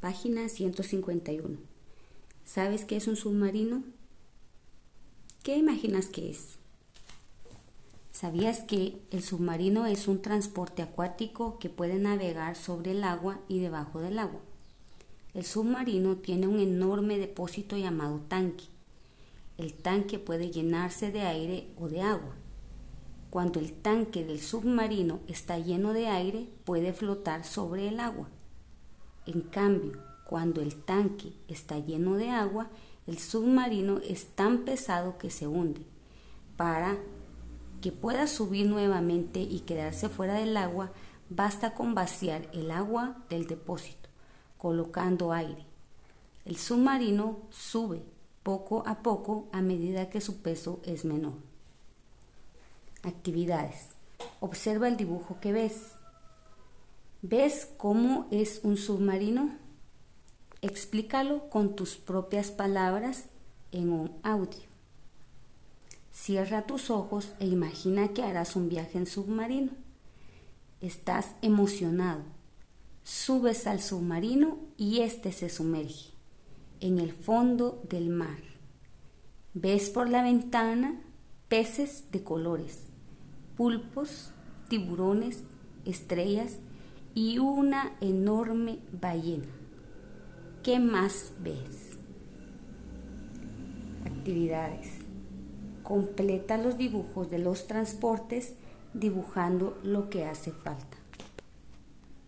Página 151. ¿Sabes qué es un submarino? ¿Qué imaginas que es? ¿Sabías que el submarino es un transporte acuático que puede navegar sobre el agua y debajo del agua? El submarino tiene un enorme depósito llamado tanque. El tanque puede llenarse de aire o de agua. Cuando el tanque del submarino está lleno de aire, puede flotar sobre el agua. En cambio, cuando el tanque está lleno de agua, el submarino es tan pesado que se hunde. Para que pueda subir nuevamente y quedarse fuera del agua, basta con vaciar el agua del depósito, colocando aire. El submarino sube poco a poco a medida que su peso es menor. Actividades. Observa el dibujo que ves. ¿Ves cómo es un submarino? Explícalo con tus propias palabras en un audio. Cierra tus ojos e imagina que harás un viaje en submarino. Estás emocionado. Subes al submarino y éste se sumerge en el fondo del mar. Ves por la ventana peces de colores, pulpos, tiburones, estrellas y una enorme ballena. ¿Qué más ves? Actividades. Completa los dibujos de los transportes dibujando lo que hace falta.